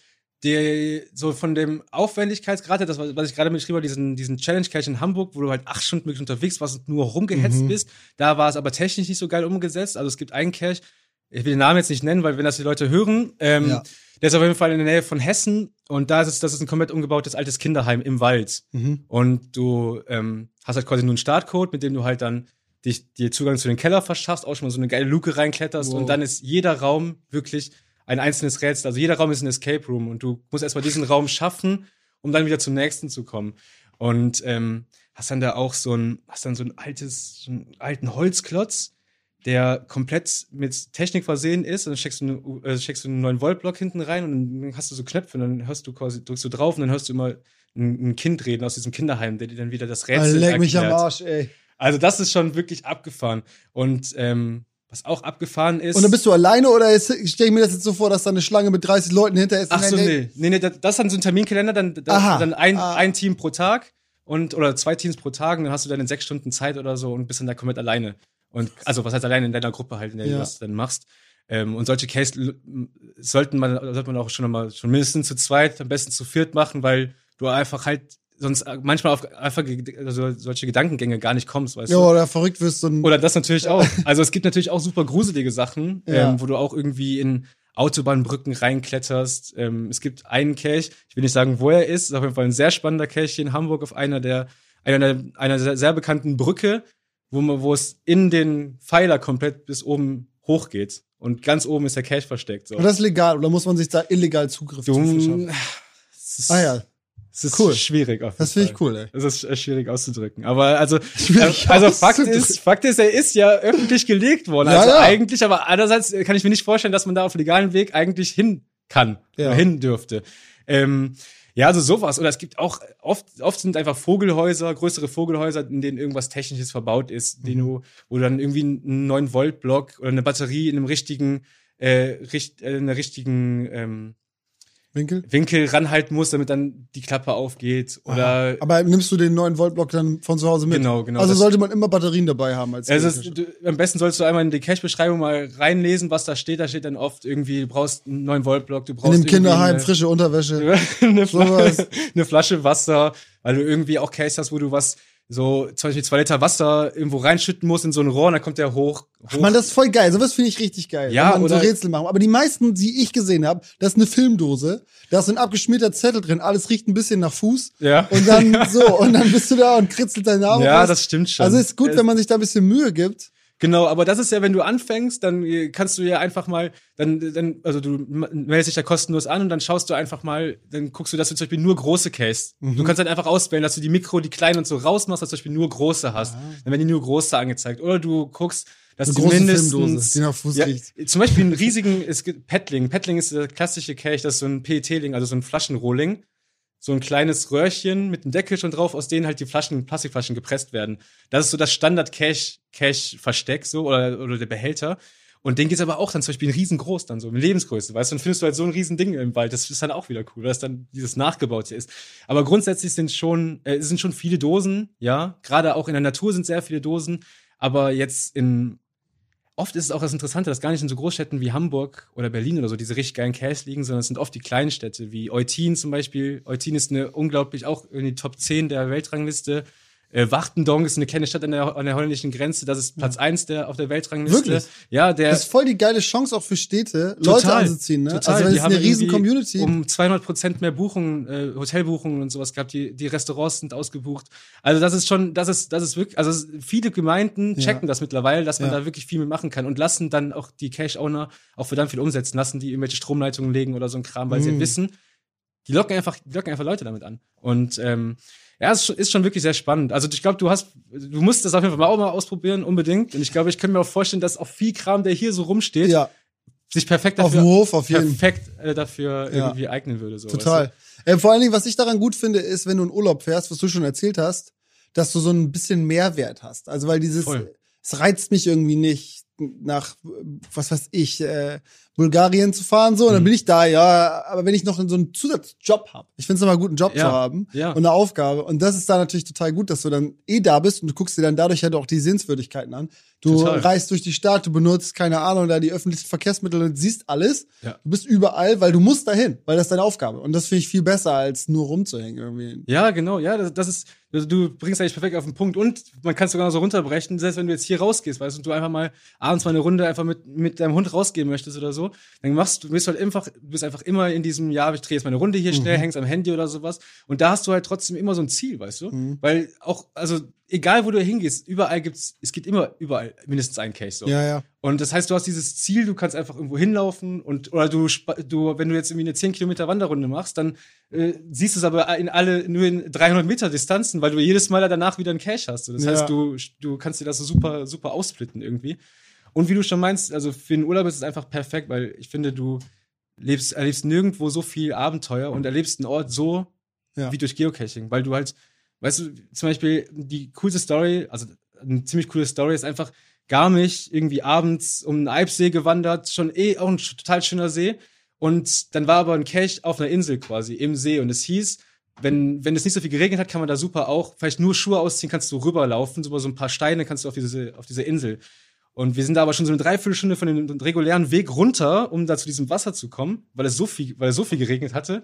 die, so von dem Aufwendigkeitsgrad, das was was ich gerade beschrieben habe, diesen, diesen Challenge Cache in Hamburg, wo du halt acht Stunden wirklich unterwegs warst und nur rumgehetzt
Mhm.
bist, da war es aber technisch nicht so geil umgesetzt. Also es gibt einen Cache, ich will den Namen jetzt nicht nennen, weil wenn das die Leute hören, ähm,
Ja.
der ist auf jeden Fall in der Nähe von Hessen und da ist es, das ist ein komplett umgebautes altes Kinderheim im Wald.
Mhm.
Und du ähm, hast halt quasi nur einen Startcode, mit dem du halt dann dich, dir Zugang zu den Keller verschaffst, auch schon mal so eine geile Luke reinkletterst
Wow.
und dann ist jeder Raum wirklich ein einzelnes Rätsel. Also jeder Raum ist ein Escape Room und du musst erstmal diesen Raum schaffen, um dann wieder zum nächsten zu kommen. Und ähm, hast dann da auch so ein, hast dann so ein altes, so einen alten Holzklotz, der komplett mit Technik versehen ist. Und dann steckst du, eine, äh, steckst du einen 9-Volt-Block hinten rein und dann hast du so Knöpfe und dann hörst du quasi, drückst du drauf und dann hörst du immer ein, ein Kind reden aus diesem Kinderheim, der dir dann wieder das Rätsel
Alter, leck mich am
erklärt.
Arsch, ey.
Also das ist schon wirklich abgefahren. Und ähm, was auch abgefahren ist.
Und dann bist du alleine oder stelle ich mir das jetzt so vor, dass da eine Schlange mit 30 Leuten hinter ist?
Ach so, nee. Nee, nee, das ist dann so ein Terminkalender, dann, dann, dann ein,
Ah.
ein Team pro Tag und oder zwei Teams pro Tag und dann hast du dann in sechs Stunden Zeit oder so und bist dann da komplett alleine. Und also was heißt alleine in deiner Gruppe halt, in der
Ja.
du das dann machst. Ähm, und solche Case sollten man, sollte man auch schon mal schon mindestens zu zweit, am besten zu viert machen, weil du einfach halt sonst manchmal auf einfach also solche Gedankengänge gar nicht kommst, weißt
Ja,
du?
oder verrückt wirst und
Oder das natürlich [laughs] auch. Also es gibt natürlich auch super gruselige Sachen,
Ja.
ähm, wo du auch irgendwie in Autobahnbrücken reinkletterst. Ähm, es gibt einen Cache, ich will nicht sagen, wo er ist, ist auf jeden Fall ein sehr spannender Cache hier in Hamburg auf einer der einer, der, einer sehr, sehr bekannten Brücke, wo man, wo es in den Pfeiler komplett bis oben hochgeht. Und ganz oben ist der Cache versteckt. So.
Und das ist legal oder muss man sich da illegal Zugriff zu verschaffen?
Es ist,
Ah ja,
es ist
cool.
schwierig. Auf jeden
das finde ich cool, ey.
Es ist schwierig auszudrücken. Aber also, [laughs] also Fakt ist, Fakt ist, er ist ja öffentlich gelegt worden.
Ja,
also
ja.
eigentlich, aber andererseits kann ich mir nicht vorstellen, dass man da auf legalen Weg eigentlich hin kann
Ja.
hin dürfte. Ähm, ja, also sowas. Oder es gibt auch, oft, oft sind einfach Vogelhäuser, größere Vogelhäuser, in denen irgendwas Technisches verbaut ist,
Mhm.
den du, wo du dann irgendwie einen 9-Volt-Block oder eine Batterie in einem richtigen, äh, richt, äh, in einer richtigen, ähm,
Winkel?
Winkel ranhalten musst, damit dann die Klappe aufgeht. Oder
Aber nimmst du den 9 Volt Block dann von zu Hause mit?
Genau, genau.
Also sollte man immer Batterien dabei haben als
Also
Geocacher.
du, am besten sollst du einmal in die Cache-Beschreibung mal reinlesen, was da steht. Da steht dann oft irgendwie, du brauchst einen 9 Volt Block, du
In
brauchst
dem
irgendwie
Kinderheim
eine,
frische Unterwäsche. [laughs]
eine. Flasche, eine Flasche Wasser, weil du irgendwie auch Case hast, wo du was so zum Beispiel zwei Liter Wasser irgendwo reinschütten musst in so ein Rohr, und dann kommt der hoch. hoch.
Mann, das ist voll geil. Sowas finde ich richtig geil.
Ja,
wenn man
oder-
so Rätsel machen. Aber die meisten, die ich gesehen habe, das ist eine Filmdose. Da ist ein abgeschmierter Zettel drin. Alles riecht ein bisschen nach Fuß.
Ja.
Und dann [laughs] so, und dann bist du da und kritzelt deinen Namen
ja,
raus.
das stimmt schon.
Also ist gut, wenn man sich da ein bisschen Mühe gibt.
Genau, aber das ist ja, wenn du anfängst, dann äh, kannst du ja einfach mal, dann, dann, also du meldest dich da kostenlos an und dann schaust du einfach mal, dann guckst du, dass du zum Beispiel nur große Case.
Mhm.
Du kannst halt einfach auswählen, dass du die Mikro, die kleinen und so rausmachst, dass du zum Beispiel nur große hast. Dann werden die nur große angezeigt. Oder du guckst, dass
Eine
die
große
mindestens,
Filmdose, die nach Fuß
ja,
riecht.
zum Beispiel einen riesigen, es gibt Petling. Petling ist der klassische Cache, das ist so ein PET-Ling, also so ein Flaschenrohling. So ein kleines Röhrchen mit einem Deckel schon drauf, aus denen halt die Flaschen, Plastikflaschen gepresst werden. Das ist so das Standard-Cache-Cache-Versteck, so, oder, oder der Behälter. Und den geht's aber auch dann zum Beispiel riesengroß dann so, in Lebensgröße, weißt du, dann findest du halt so ein riesen Ding im Wald. Das ist dann auch wieder cool, weil das dann dieses Nachgebaute ist. Aber grundsätzlich sind schon, äh, es sind schon viele Dosen, ja. Gerade auch in der Natur sind sehr viele Dosen. Aber jetzt in, oft ist es auch das Interessante, dass gar nicht in so Großstädten wie Hamburg oder Berlin oder so diese richtig geilen Caches liegen, sondern es sind oft die kleinen Städte, wie Eutin zum Beispiel. Eutin ist eine unglaublich auch in die Top 10 der Weltrangliste. Äh, Wachtendong ist eine kleine Stadt an der, an der holländischen Grenze. Das ist Platz eins der, auf der Weltrangliste.
Wirklich?
Ja, der.
Das ist voll die geile Chance auch für Städte, Leute anzuziehen, ne?
Total.
Also es ist eine riesen Community.
Um 200 Prozent mehr Buchungen, äh, Hotelbuchungen und sowas gehabt. Die, die Restaurants sind ausgebucht. Also das ist schon, das ist, das ist wirklich, also viele Gemeinden
Ja.
checken das mittlerweile, dass man
Ja.
da wirklich viel mit machen kann und lassen dann auch die Cache-Owner auch verdammt viel umsetzen, lassen die irgendwelche Stromleitungen legen oder so ein Kram, weil sie
Mhm.
wissen, die locken einfach, die locken einfach Leute damit an. Und ähm, ja, es ist schon- wirklich sehr spannend. Also ich glaube, du hast, du musst das auf jeden Fall mal auch mal ausprobieren, unbedingt. Und ich glaube, ich könnte mir auch vorstellen, dass auch viel Kram, der hier so rumsteht,
ja,
sich perfekt
auf
dafür
dem Hof auf jeden Fall.
perfekt äh, dafür
Ja.
irgendwie eignen würde. So,
Total. Äh, vor allen Dingen, was ich daran gut finde, ist, wenn du in Urlaub fährst, was du schon erzählt hast, dass du so ein bisschen Mehrwert hast. Also weil dieses,
Voll.
es reizt mich irgendwie nicht nach, was weiß ich, äh, Bulgarien zu fahren, so, und dann
Mhm.
bin ich da, ja, aber wenn ich noch so einen Zusatzjob habe, ich finde es immer gut, einen Job
Ja,
zu haben
ja.
und eine Aufgabe. Und das ist da natürlich total gut, dass du dann eh da bist und du guckst dir dann dadurch halt auch die Sehenswürdigkeiten an. Du
Total.
reist durch die Stadt, du benutzt, keine Ahnung, da die öffentlichen Verkehrsmittel und siehst alles.
Ja.
Du bist überall, weil du musst dahin, weil das ist deine Aufgabe. Und das finde ich viel besser, als nur rumzuhängen irgendwie.
Ja, genau, ja, das, das ist, also du bringst eigentlich perfekt auf den Punkt und man kann es sogar noch so runterbrechen, selbst wenn du jetzt hier rausgehst, weißt du, und du einfach mal abends mal eine Runde einfach mit, mit deinem Hund rausgehen möchtest oder so, dann machst du, bist halt einfach, du bist einfach immer in diesem, ja, ich drehe jetzt mal eine Runde hier schnell, hängst am Handy oder sowas. Und da hast du halt trotzdem immer so ein Ziel, weißt du, weil auch, also egal wo du hingehst, überall gibt's, es gibt immer überall mindestens einen Case, so.
Ja, ja.
Und das heißt, du hast dieses Ziel, du kannst einfach irgendwo hinlaufen und oder du, du wenn du jetzt irgendwie eine 10 Kilometer Wanderrunde machst, dann äh, siehst du es aber in alle nur in 300 Meter Distanzen, weil du jedes Mal danach wieder einen Cache hast. So, Das
Ja.
heißt, du du kannst dir das so super super aussplitten irgendwie. Und wie du schon meinst, also für den Urlaub ist es einfach perfekt, weil ich finde, du lebst erlebst nirgendwo so viel Abenteuer und erlebst einen Ort so
Ja.
wie durch Geocaching, weil du halt, weißt du, zum Beispiel die coolste Story, also eine ziemlich coole Story ist einfach Garmisch irgendwie abends um den Eibsee gewandert, schon eh auch ein total schöner See. Und dann war aber ein Cache auf einer Insel quasi im See und es hieß, wenn, wenn es nicht so viel geregnet hat, kann man da super auch vielleicht nur Schuhe ausziehen, kannst du rüberlaufen, so über so ein paar Steine kannst du auf diese, auf diese Insel. Und wir sind da aber schon so eine Dreiviertelstunde von dem regulären Weg runter, um da zu diesem Wasser zu kommen, weil es so viel, weil es so viel geregnet hatte.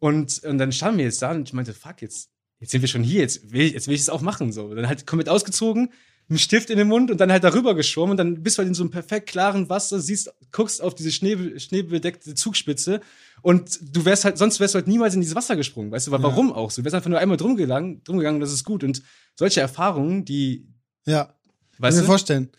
Und, und dann standen wir jetzt da und ich meinte, fuck, jetzt, jetzt sind wir schon hier, jetzt will, ich- jetzt will ich es auch machen. So. Dann halt komplett ausgezogen, einen Stift in den Mund und dann halt darüber geschwommen und dann bist du halt in so einem perfekt klaren Wasser, siehst, guckst auf diese Schnee, schneebedeckte Zugspitze und du wärst halt, sonst wärst du halt niemals in dieses Wasser gesprungen, weißt du, weil
Ja.
warum auch so? Du wärst einfach nur einmal drum gegangen, drum gegangen und das ist gut. Und solche Erfahrungen, die,
Ja. Kann
weißt
mir
du,
vorstellen.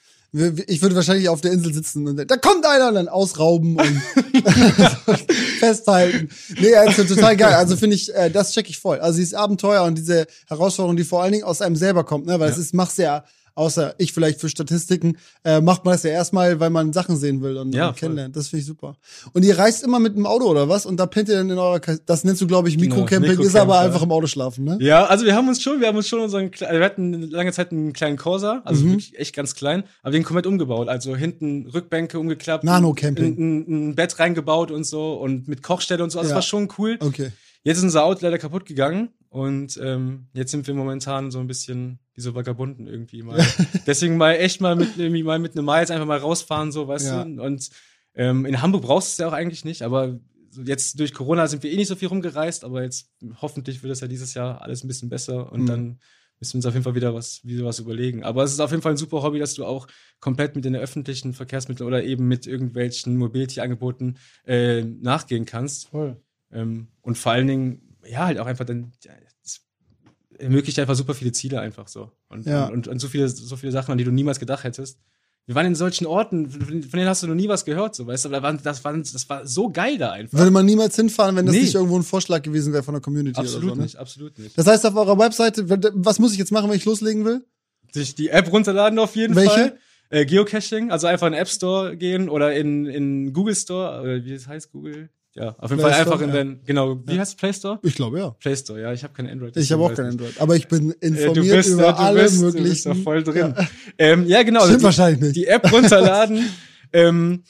Ich würde wahrscheinlich auf der Insel sitzen und da kommt einer und dann ausrauben und [laughs] festhalten. Nee, also total geil. Also finde ich, äh, das check ich voll. Also dieses Abenteuer und diese Herausforderung, die vor allen Dingen aus einem selber kommt, ne, weil es
Ja.
ist, machst ja außer ich vielleicht für Statistiken, äh, macht man das ja erstmal, weil man Sachen sehen will und,
Ja,
und kennenlernt. Das finde ich super. Und ihr reist immer mit dem Auto oder was? Und da pennt ihr dann in eurer, das nennst du, glaube ich,
Genau,
Mikrocamping, ist
Mikrocamp,
aber einfach im Auto schlafen, ne?
Ja, also wir haben uns schon, wir haben uns schon unseren, also wir hatten lange Zeit einen kleinen Corsa, also
Mhm.
wirklich echt ganz klein, aber den komplett umgebaut. Also hinten Rückbänke umgeklappt,
Nano-Camping.
ein, ein Bett reingebaut und so und mit Kochstelle und so. Also
Ja.
das war schon cool.
Okay.
Jetzt ist unser Auto leider kaputt gegangen und ähm, jetzt sind wir momentan so ein bisschen wie so Vagabunden irgendwie mal. [laughs] Deswegen mal echt mal mit irgendwie mal mit einem Miles einfach mal rausfahren so, weißt
Ja.
du? Und ähm, in Hamburg brauchst du es ja auch eigentlich nicht, aber jetzt durch Corona sind wir eh nicht so viel rumgereist, aber jetzt hoffentlich wird es ja dieses Jahr alles ein bisschen besser und
Mhm.
dann müssen wir uns auf jeden Fall wieder was, wieder was überlegen. Aber es ist auf jeden Fall ein super Hobby, dass du auch komplett mit den öffentlichen Verkehrsmitteln oder eben mit irgendwelchen Mobility-Angeboten äh, nachgehen kannst.
Voll.
Ähm, und vor allen Dingen, ja, halt auch einfach dann, ja, es ermöglicht einfach super viele Ziele einfach so. Und,
Ja.
und, und so viele, so viele Sachen, an die du niemals gedacht hättest. Wir waren in solchen Orten, von denen hast du noch nie was gehört, so, weißt du, aber das, waren, das war so geil da einfach.
Würde man niemals hinfahren, wenn das
Nee.
nicht irgendwo ein Vorschlag gewesen wäre von der Community
absolut
oder so, ne?
nicht, absolut nicht.
Das heißt, auf eurer Webseite, was muss ich jetzt machen, wenn ich loslegen will?
Sich die App runterladen auf jeden
Welche?
Fall. Äh, Geocaching, also einfach in den App Store gehen oder in, in Google Store, oder wie das heißt, Google? Ja, auf jeden
Play
Fall einfach
Store,
in
ja.
den, genau, wie heißt Play Store?
Ich glaube, ja.
Play Store, ja, ich habe kein Android.
Ich habe auch kein Android. Aber ich bin [laughs]
Äh,
informiert über
ja,
alle
bist, Du
möglichen.
bist da voll drin.
Ja.
Ähm, ja, genau.
Stimmt
die,
wahrscheinlich nicht.
die App runterladen [laughs] ähm,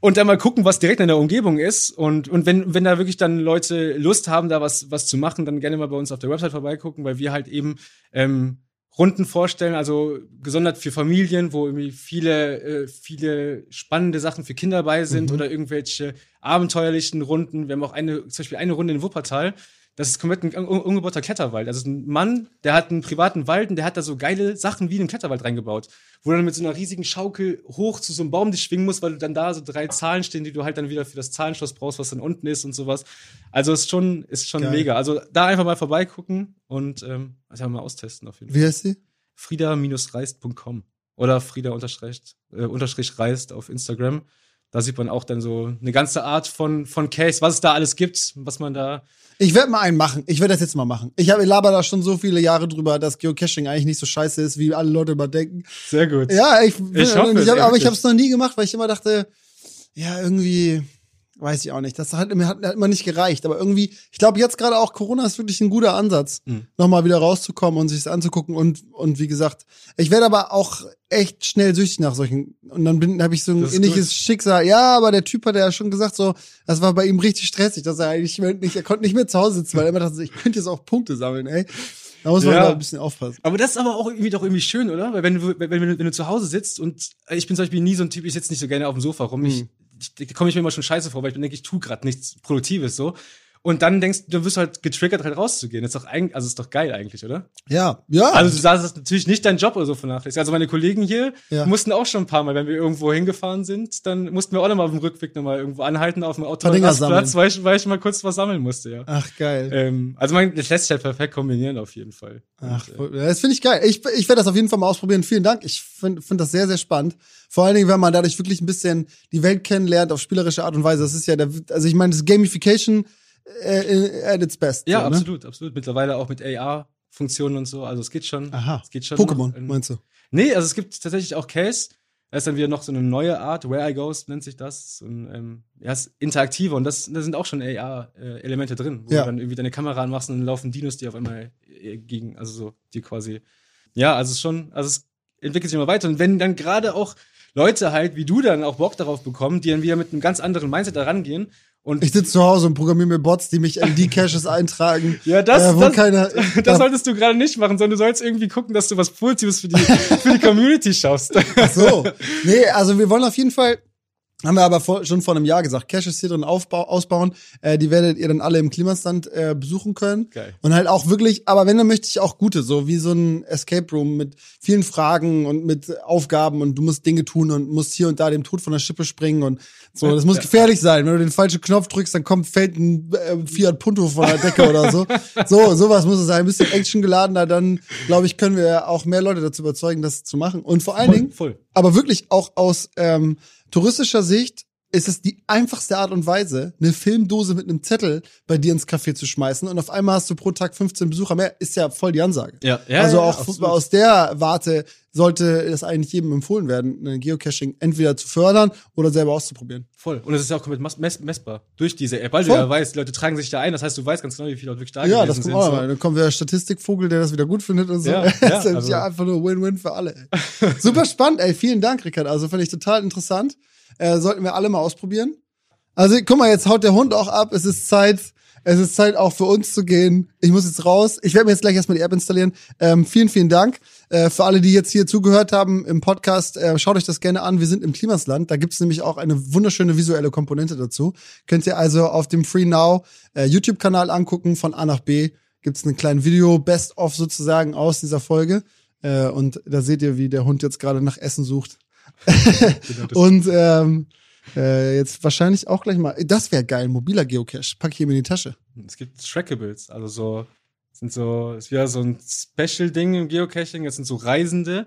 und dann mal gucken, was direkt in der Umgebung ist. Und, und wenn, wenn da wirklich dann Leute Lust haben, da was, was zu machen, dann gerne mal bei uns auf der Website vorbeigucken, weil wir halt eben ähm, Runden vorstellen, also gesondert für Familien, wo irgendwie viele, äh, viele spannende Sachen für Kinder bei sind
Mhm.
oder irgendwelche abenteuerlichen Runden. Wir haben auch eine, zum Beispiel eine Runde in Wuppertal. Das ist komplett ein un umgebauter Kletterwald. Also ein Mann, der hat einen privaten Wald und der hat da so geile Sachen wie einen Kletterwald reingebaut. Wo du dann mit so einer riesigen Schaukel hoch zu so einem Baum dich schwingen musst, weil du dann da so drei Zahlen stehen, die du halt dann wieder für das Zahlenschloss brauchst, was dann unten ist und sowas. Also ist schon, ist schon
Geil.
mega. Also da einfach mal vorbeigucken und ähm, also mal austesten auf jeden Fall
Wie heißt sie?
frieda-reist.com oder frieda unterstrich, äh, auf Instagram. Da sieht man auch dann so eine ganze Art von, von Case, was es da alles gibt, was man da.
Ich werde mal einen machen. Ich werde das jetzt mal machen. Ich habe laber da schon so viele Jahre drüber, dass Geocaching eigentlich nicht so scheiße ist, wie alle Leute immer denken.
Sehr gut.
Ja, ich,
Ich hoffe
ich hab, aber ich habe es noch nie gemacht, weil ich immer dachte, ja, irgendwie weiß ich auch nicht. Das hat, mir hat, hat immer nicht gereicht. Aber irgendwie, ich glaube jetzt gerade auch Corona ist wirklich ein guter Ansatz,
Mhm.
nochmal wieder rauszukommen und sich anzugucken. Und, und wie gesagt, ich werde aber auch echt schnell süchtig nach solchen. Und dann bin habe ich so ein ähnliches
gut.
Schicksal. Ja, aber der Typ hat ja schon gesagt, so, das war bei ihm richtig stressig, dass er eigentlich nicht, er konnte nicht mehr zu Hause sitzen, weil er immer dachte, ich könnte jetzt auch Punkte sammeln, ey. Da muss man
Ja.
ein bisschen aufpassen.
Aber das ist aber auch irgendwie doch irgendwie schön, oder? Weil wenn du, wenn, wenn, du- wenn du zu Hause sitzt und ich bin zum Beispiel nie so ein Typ, ich sitze nicht so gerne auf dem Sofa rum.
Mhm.
ich, ich komme ich mir immer schon scheiße vor, weil ich denke, ich tu gerade nichts Produktives so. Und dann denkst du, du wirst halt getriggert, halt rauszugehen. Das ist doch eigentlich, also ist doch geil eigentlich, oder?
Ja, ja.
Also du sagst, das ist natürlich nicht dein Job oder so vernachlässigt. Also meine Kollegen hier
Ja.
mussten auch schon ein paar Mal, wenn wir irgendwo hingefahren sind, dann mussten wir auch nochmal auf dem Rückweg nochmal irgendwo anhalten auf dem Autorastplatz, weil ich, weil ich mal kurz was sammeln musste, ja.
Ach, geil.
Ähm, also man, das lässt sich halt perfekt kombinieren auf jeden Fall.
Ach,
Und, äh,
das finde ich geil. Ich, ich werde das auf jeden Fall mal ausprobieren. Vielen Dank. Ich finde find das sehr, sehr spannend. Vor allen Dingen, wenn man dadurch wirklich ein bisschen die Welt kennenlernt auf spielerische Art und Weise. Das ist ja, der, also ich meine, das ist Gamification äh, at its best.
ja,
so, ne?
absolut, absolut. Mittlerweile auch mit AR-Funktionen und so. Also es geht schon.
Aha.
Es geht schon.
Pokémon.
Ähm,
meinst du?
Nee, also es gibt tatsächlich auch Case. Da ist dann wieder noch so eine neue Art, Where I Goes nennt sich das. Und, ähm, ja, ist interaktiver und das, da sind auch schon AR-Elemente drin, wo
Ja.
du dann irgendwie deine Kamera anmachst und dann laufen Dinos die auf einmal äh, gegen, also so, die quasi. Ja, also es ist schon, also es entwickelt sich immer weiter. Und wenn dann gerade auch Leute halt wie du dann auch Bock darauf bekommen, die dann wieder mit einem ganz anderen Mindset da rangehen und
Ich sitze zu Hause und programmiere mir Bots, die mich in die Caches eintragen. [laughs]
Ja, das,
äh,
das,
keiner, [laughs]
das solltest du gerade nicht machen, sondern du sollst irgendwie gucken, dass du was Positives für die, für die Community schaffst.
so. Nee, also wir wollen auf jeden Fall, haben wir aber vor, schon vor einem Jahr gesagt, Caches hier drin aufbau, ausbauen. Äh, die werdet ihr dann alle im Klimastand äh, besuchen können.
Geil.
Und halt auch wirklich, aber wenn, dann möchte ich auch gute, so wie so ein Escape Room mit vielen Fragen und mit Aufgaben und du musst Dinge tun und musst hier und da dem Tod von der Schippe springen und so. Das muss
Ja.
gefährlich sein. Wenn du den falschen Knopf drückst, dann kommt, fällt ein äh, Fiat Punto von der Decke oder so. [laughs] So, sowas muss es sein. Ein bisschen actiongeladener, dann, glaube ich, können wir auch mehr Leute dazu überzeugen, das zu machen. Und vor allen Dingen,
voll.
aber wirklich auch aus ähm, touristischer Sicht ist es die einfachste Art und Weise, eine Filmdose mit einem Zettel bei dir ins Café zu schmeißen und auf einmal hast du pro Tag 15 Besucher mehr, ist ja voll die Ansage.
Ja, ja,
also
ja,
auch
absolut.
aus der Warte sollte es eigentlich jedem empfohlen werden, ein Geocaching entweder zu fördern oder selber auszuprobieren.
Voll. Und es ist ja auch komplett mess- mess messbar durch diese App, weil
Voll.
du ja weißt, die Leute tragen sich da ein, das heißt, du weißt ganz genau, wie viele Leute wirklich da
Ja, das kommt
sind.
auch
so.
mal. Dann kommt der Statistikvogel, der das wieder gut findet und so.
Ja, [laughs]
das
ja,
ist
also-
ja einfach nur Win-Win für alle. Super spannend, ey. Vielen Dank, Rickard. Also fand ich total interessant. Äh, sollten wir alle mal ausprobieren. Also guck mal, jetzt haut der Hund auch ab. Es ist Zeit. Es ist Zeit auch für uns zu gehen. Ich muss jetzt raus. Ich werde mir jetzt gleich erstmal die App installieren. Ähm, vielen, vielen Dank. Äh, für alle, die jetzt hier zugehört haben im Podcast, äh, schaut euch das gerne an. Wir sind im Klimasland. Da gibt's nämlich auch eine wunderschöne visuelle Komponente dazu. Könnt ihr also auf dem Free Now äh, YouTube-Kanal angucken. Von A nach B gibt's ein kleines Video, Best-of sozusagen aus dieser Folge. Äh, und da seht ihr, wie der Hund jetzt gerade nach Essen sucht. [laughs] Und ähm, äh, jetzt wahrscheinlich auch gleich mal. Das wäre geil, mobiler Geocache. Pack ich ihm in die Tasche.
Es gibt Trackables, also so, sind so, ist wieder so ein Special-Ding im Geocaching, das sind so Reisende.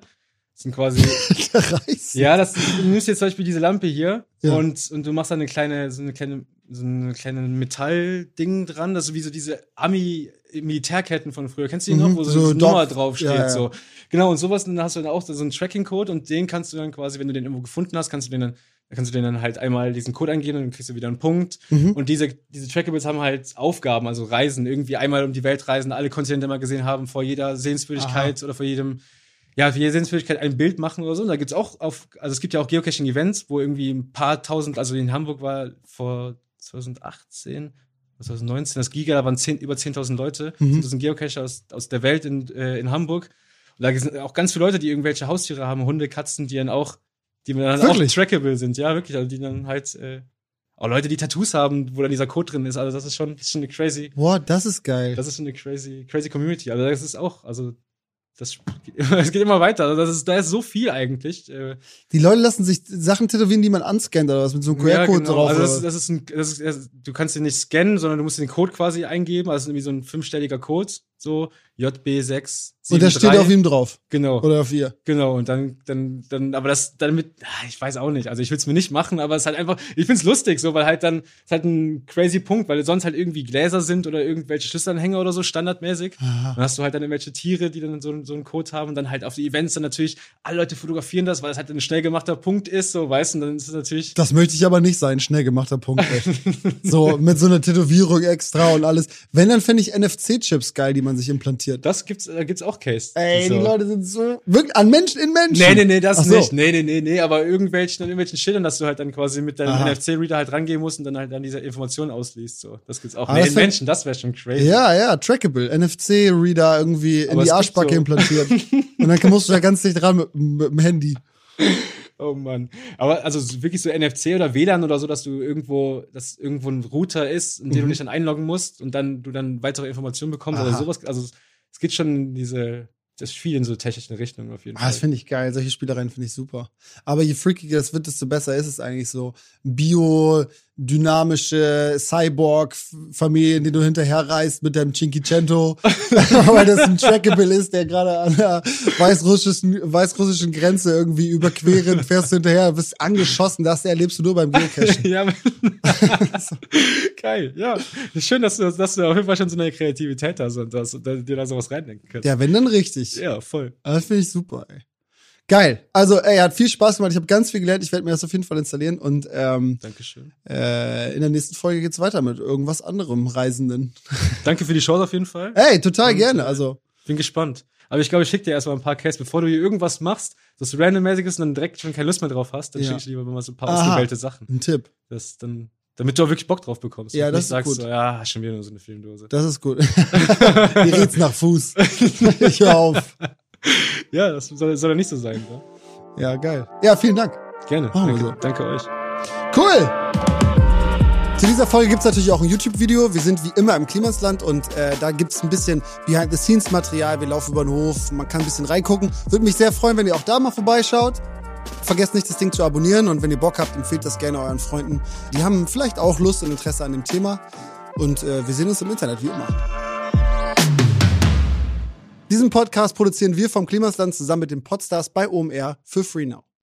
Das sind quasi, [laughs] ja, das, du nimmst jetzt zum Beispiel diese Lampe hier
Ja.
und, und du machst da eine kleine, so eine kleine, so eine kleine Metallding dran, das ist wie so diese Ami-Militärketten von früher. Kennst du die
Mhm,
noch, wo so,
so
eine
Doc-
Nummer draufsteht,
ja, ja.
so. Genau, und sowas, dann hast du dann auch so einen Tracking-Code und den kannst du dann quasi, wenn du den irgendwo gefunden hast, kannst du den dann, da kannst du den dann halt einmal diesen Code eingeben und dann kriegst du wieder einen Punkt.
Mhm.
Und diese, diese Trackables haben halt Aufgaben, also Reisen, irgendwie einmal um die Welt reisen, alle Kontinente mal gesehen haben, vor jeder Sehenswürdigkeit oder vor jedem, ja, für jede Sehenswürdigkeit ein Bild machen oder so. Und da gibt's auch auf, also es gibt ja auch Geocaching-Events, wo irgendwie ein paar tausend, also in Hamburg war vor 2018, 2019, das Giga, da waren 10, über 10.000 Leute.
Mhm.
Das sind Geocacher aus, aus der Welt in, äh, in Hamburg. Und da sind auch ganz viele Leute, die irgendwelche Haustiere haben, Hunde, Katzen, die dann auch, die dann
Wirklich?
auch trackable sind. Ja, wirklich. Also die dann halt, äh, auch Leute, die Tattoos haben, wo dann dieser Code drin ist. Also das ist schon, das ist schon eine crazy,
Boah, das ist geil.
das ist schon eine crazy, crazy Community. Also das ist auch, also das geht [laughs] immer, es geht immer weiter. Also das ist, da ist so viel eigentlich. Äh,
Die Leute lassen sich Sachen tätowieren, die man anscannt oder was mit so einem
ja,
QR-Code
genau.
drauf.
Also das, das ist ein, das ist, das, du kannst den nicht scannen, sondern du musst den Code quasi eingeben. Also irgendwie so ein fünfstelliger Code, so JB6.
und der steht auf ihm drauf.
Genau.
Oder auf ihr.
Genau, und dann, dann, dann, aber das, dann mit, ah, ich weiß auch nicht, also ich will es mir nicht machen, aber es ist halt einfach, ich find's lustig, so, weil halt dann, es ist halt ein crazy Punkt, weil sonst halt irgendwie Gläser sind oder irgendwelche Schlüsselanhänger oder so, standardmäßig. Dann hast du halt dann irgendwelche Tiere, die dann so, so einen Code haben und dann halt auf die Events dann natürlich, alle Leute fotografieren das, weil es halt ein schnell gemachter Punkt ist, so, weißt du, und dann ist es natürlich,
Das möchte ich aber nicht sein, schnell gemachter Punkt. [laughs] So, mit so einer Tätowierung extra und alles. Wenn, dann fände ich NFC-Chips geil, die man sich implantiert.
das gibt's, da gibt's auch Case.
Ey,
so.
die Leute sind so, wirklich, an Menschen in Menschen.
Nee, nee, nee, das
Ach so.
nicht. Nee, nee, nee, nee, aber irgendwelchen, an irgendwelchen Schildern, dass du halt dann quasi mit deinem. NFC-Reader halt rangehen musst und dann halt dann diese Informationen ausliest, so. Das gibt's auch.
Aber
nee,
das
in Menschen, das wäre schon crazy.
Ja, ja, trackable. NFC-Reader irgendwie in
Aber
die
es gibt
Arschbacke
so-
implantiert. [laughs] und dann musst du da ganz dicht dran mit, mit dem Handy. [laughs]
Oh Mann. Aber also so wirklich so NFC oder WLAN oder so, dass du irgendwo, dass irgendwo ein Router ist, in den
Mhm.
du dich dann einloggen musst und dann du dann weitere Informationen bekommst
Aha.
oder sowas. Also es- geht schon in diese, das ist viel in so technische Richtungen auf jeden
Ah, das
Fall.
finde ich geil. Solche Spielereien finde ich super. Aber je freakiger es wird, desto besser ist es eigentlich so. Biodynamische Cyborg-Familie, in die du hinterherreist mit deinem Cinquecento, [laughs] weil das ein Trackable ist, der gerade an der weißrussischen, weißrussischen Grenze irgendwie überqueren, fährst du hinterher, bist angeschossen. Das erlebst du nur beim Geocachen. [laughs]
ja, [laughs] geil, ja. Schön, dass du, dass du auf jeden Fall schon so eine Kreativität hast und, das, und dir da sowas reindenken kannst.
Ja, wenn dann richtig.
Ja, voll.
Das finde ich super, ey. Geil. Also, ey, hat viel Spaß gemacht. Ich habe ganz viel gelernt. Ich werde mir das auf jeden Fall installieren. Und ähm,
Dankeschön.
äh, in der nächsten Folge geht's weiter mit irgendwas anderem Reisenden. [laughs]
Danke für die Chance auf jeden Fall.
Ey, total
Und,
gerne.
äh,
Also,
Bin gespannt. Aber ich glaube, ich schicke dir erstmal ein paar Cases, bevor du hier irgendwas machst, das randommäßig ist und dann direkt schon keine Lust mehr drauf hast, dann
Ja.
schicke ich dir lieber mal so ein paar
Aha.
ausgewählte Sachen.
ein Tipp.
Das dann, damit du auch wirklich Bock drauf bekommst.
Ja, das ist
sagst
gut.
So, ja, schon wieder nur so eine Filmdose.
Das ist gut. [laughs] Die red's nach Fuß. [laughs] ich hör auf.
Ja, das soll, soll ja nicht so sein. Ne?
Ja, geil. Ja, vielen Dank.
Gerne. Danke,
so.
danke euch.
Cool. Zu dieser Folge gibt's natürlich auch ein YouTube-Video. Wir sind wie immer im Klimasland und äh, da gibt's ein bisschen Behind-the-Scenes-Material. Wir laufen über den Hof, man kann ein bisschen reingucken. Würde mich sehr freuen, wenn ihr auch da mal vorbeischaut. Vergesst nicht, das Ding zu abonnieren und wenn ihr Bock habt, empfehlt das gerne euren Freunden. Die haben vielleicht auch Lust und Interesse an dem Thema. Und äh, wir sehen uns im Internet, wie immer. Diesen Podcast produzieren wir vom Klimasland zusammen mit den Podstars bei OMR für Free Now.